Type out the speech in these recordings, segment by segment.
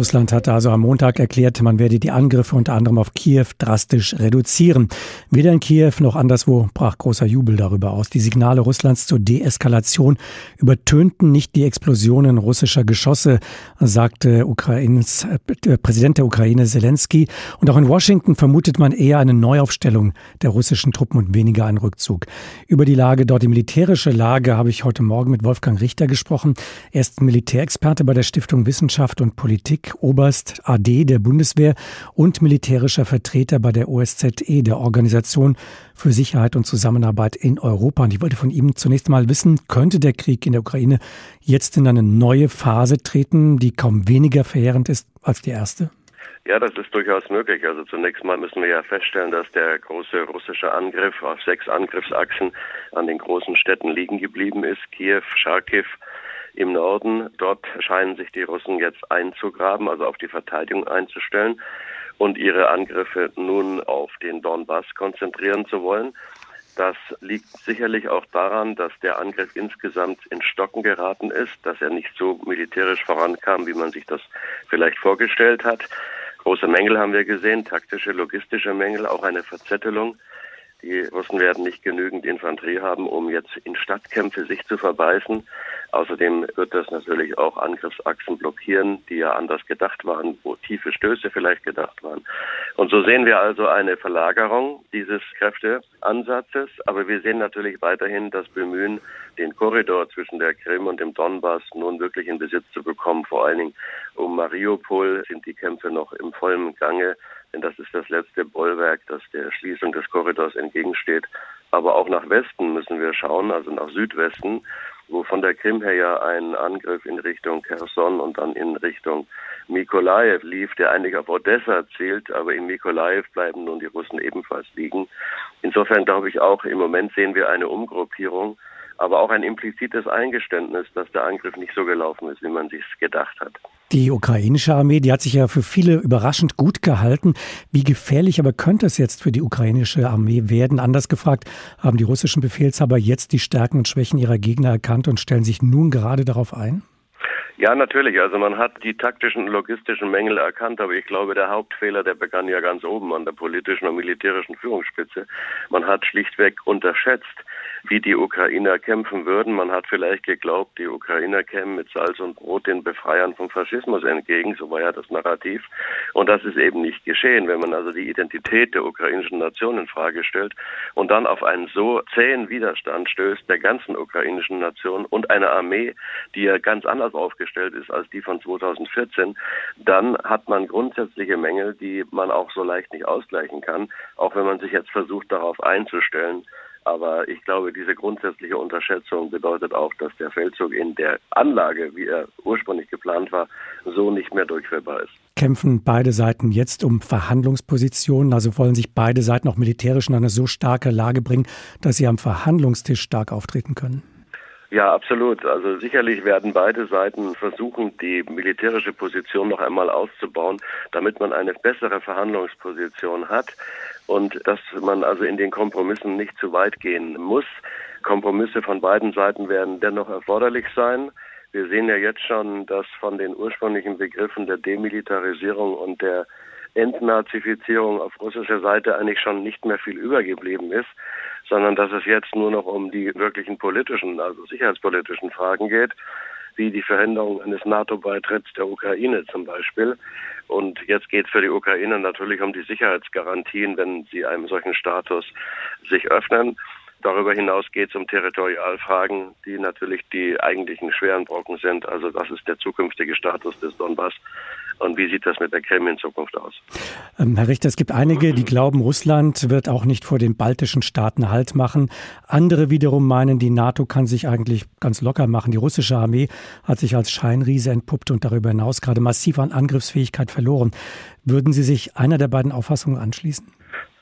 Russland hatte also am Montag erklärt, man werde die Angriffe unter anderem auf Kiew drastisch reduzieren. Weder in Kiew noch anderswo brach großer Jubel darüber aus. Die Signale Russlands zur Deeskalation übertönten nicht die Explosionen russischer Geschosse, sagte Ukraines, äh, Präsident der Ukraine Zelensky. Und auch in Washington vermutet man eher eine Neuaufstellung der russischen Truppen und weniger einen Rückzug. Über die Lage dort, die militärische Lage, habe ich heute Morgen mit Wolfgang Richter gesprochen. Er ist Militärexperte bei der Stiftung Wissenschaft und Politik Oberst AD der Bundeswehr und militärischer Vertreter bei der OSZE, der Organisation für Sicherheit und Zusammenarbeit in Europa. Und ich wollte von ihm zunächst mal wissen, könnte der Krieg in der Ukraine jetzt in eine neue Phase treten, die kaum weniger verheerend ist als die erste? Ja, das ist durchaus möglich. Also zunächst mal müssen wir ja feststellen, dass der große russische Angriff auf sechs Angriffsachsen an den großen Städten liegen geblieben ist. Kiew, Charkiw, im Norden. Dort scheinen sich die Russen jetzt einzugraben, also auf die Verteidigung einzustellen und ihre Angriffe nun auf den Donbass konzentrieren zu wollen. Das liegt sicherlich auch daran, dass der Angriff insgesamt in Stocken geraten ist, dass er nicht so militärisch vorankam, wie man sich das vielleicht vorgestellt hat. Große Mängel haben wir gesehen, taktische, logistische Mängel, auch eine Verzettelung die Russen werden nicht genügend Infanterie haben, um jetzt in Stadtkämpfe sich zu verbeißen. Außerdem wird das natürlich auch Angriffsachsen blockieren, die ja anders gedacht waren, wo tiefe Stöße vielleicht gedacht waren. Und so sehen wir also eine Verlagerung dieses Kräfteansatzes. Aber wir sehen natürlich weiterhin das Bemühen, den Korridor zwischen der Krim und dem Donbass nun wirklich in Besitz zu bekommen. Vor allen Dingen um Mariupol sind die Kämpfe noch im vollen Gange denn das ist das letzte Bollwerk, das der Schließung des Korridors entgegensteht. Aber auch nach Westen müssen wir schauen, also nach Südwesten, wo von der Krim her ja ein Angriff in Richtung Kherson und dann in Richtung Mikolajew lief, der eigentlich auf Odessa zielt, aber in Mikolajew bleiben nun die Russen ebenfalls liegen. Insofern glaube ich auch, im Moment sehen wir eine Umgruppierung aber auch ein implizites Eingeständnis, dass der Angriff nicht so gelaufen ist, wie man sich gedacht hat. Die ukrainische Armee, die hat sich ja für viele überraschend gut gehalten. Wie gefährlich aber könnte es jetzt für die ukrainische Armee werden? Anders gefragt, haben die russischen Befehlshaber jetzt die Stärken und Schwächen ihrer Gegner erkannt und stellen sich nun gerade darauf ein? Ja, natürlich. Also man hat die taktischen und logistischen Mängel erkannt, aber ich glaube, der Hauptfehler, der begann ja ganz oben an der politischen und militärischen Führungsspitze. Man hat schlichtweg unterschätzt, wie die Ukrainer kämpfen würden. Man hat vielleicht geglaubt, die Ukrainer kämen mit Salz und Brot den Befreiern vom Faschismus entgegen. So war ja das Narrativ. Und das ist eben nicht geschehen. Wenn man also die Identität der ukrainischen Nation in Frage stellt und dann auf einen so zähen Widerstand stößt der ganzen ukrainischen Nation und eine Armee, die ja ganz anders aufgestellt ist als die von 2014, dann hat man grundsätzliche Mängel, die man auch so leicht nicht ausgleichen kann, auch wenn man sich jetzt versucht, darauf einzustellen. Aber ich glaube, diese grundsätzliche Unterschätzung bedeutet auch, dass der Feldzug in der Anlage, wie er ursprünglich geplant war, so nicht mehr durchführbar ist. Kämpfen beide Seiten jetzt um Verhandlungspositionen? Also wollen sich beide Seiten auch militärisch in eine so starke Lage bringen, dass sie am Verhandlungstisch stark auftreten können? Ja, absolut. Also sicherlich werden beide Seiten versuchen, die militärische Position noch einmal auszubauen, damit man eine bessere Verhandlungsposition hat und dass man also in den Kompromissen nicht zu weit gehen muss. Kompromisse von beiden Seiten werden dennoch erforderlich sein. Wir sehen ja jetzt schon, dass von den ursprünglichen Begriffen der Demilitarisierung und der Entnazifizierung auf russischer Seite eigentlich schon nicht mehr viel übergeblieben ist sondern dass es jetzt nur noch um die wirklichen politischen, also sicherheitspolitischen Fragen geht, wie die Verhinderung eines NATO-Beitritts der Ukraine zum Beispiel. Und jetzt geht es für die Ukraine natürlich um die Sicherheitsgarantien, wenn sie einem solchen Status sich öffnen. Darüber hinaus geht es um Territorialfragen, die natürlich die eigentlichen schweren Brocken sind. Also das ist der zukünftige Status des Donbass. Und wie sieht das mit der Krim in Zukunft aus? Ähm, Herr Richter, es gibt einige, die glauben, Russland wird auch nicht vor den baltischen Staaten Halt machen. Andere wiederum meinen, die NATO kann sich eigentlich ganz locker machen. Die russische Armee hat sich als Scheinriese entpuppt und darüber hinaus gerade massiv an Angriffsfähigkeit verloren. Würden Sie sich einer der beiden Auffassungen anschließen?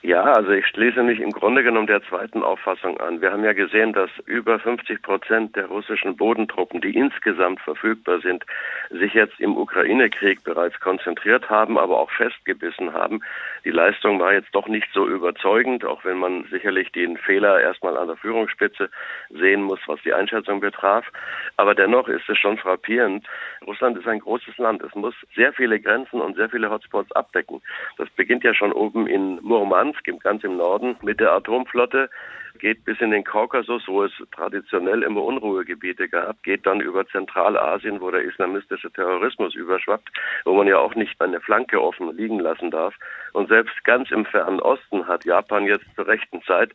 Ja, also ich schließe mich im Grunde genommen der zweiten Auffassung an. Wir haben ja gesehen, dass über 50 Prozent der russischen Bodentruppen, die insgesamt verfügbar sind, sich jetzt im Ukraine-Krieg bereits konzentriert haben, aber auch festgebissen haben. Die Leistung war jetzt doch nicht so überzeugend, auch wenn man sicherlich den Fehler erstmal an der Führungsspitze sehen muss, was die Einschätzung betraf. Aber dennoch ist es schon frappierend. Russland ist ein großes Land. Es muss sehr viele Grenzen und sehr viele Hotspots abdecken. Das beginnt ja schon oben in Murmansk ganz im Norden, mit der Atomflotte geht bis in den Kaukasus, wo es traditionell immer Unruhegebiete gab, geht dann über Zentralasien, wo der islamistische Terrorismus überschwappt, wo man ja auch nicht eine Flanke offen liegen lassen darf. Und selbst ganz im fernen Osten hat Japan jetzt zur rechten Zeit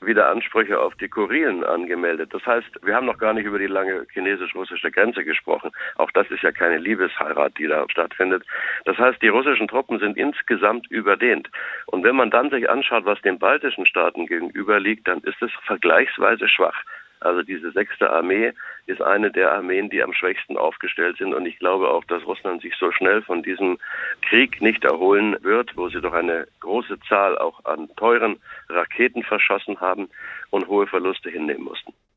wieder Ansprüche auf die Kurilen angemeldet. Das heißt, wir haben noch gar nicht über die lange chinesisch-russische Grenze gesprochen. Auch das ist ja keine Liebesheirat, die da stattfindet. Das heißt, die russischen Truppen sind insgesamt überdehnt. Und wenn man dann sich anschaut, was den baltischen Staaten gegenüber liegt, dann ist es vergleichsweise schwach. Also diese sechste Armee ist eine der Armeen, die am schwächsten aufgestellt sind. Und ich glaube auch, dass Russland sich so schnell von diesem Krieg nicht erholen wird, wo sie doch eine große Zahl auch an teuren Raketen verschossen haben und hohe Verluste hinnehmen mussten.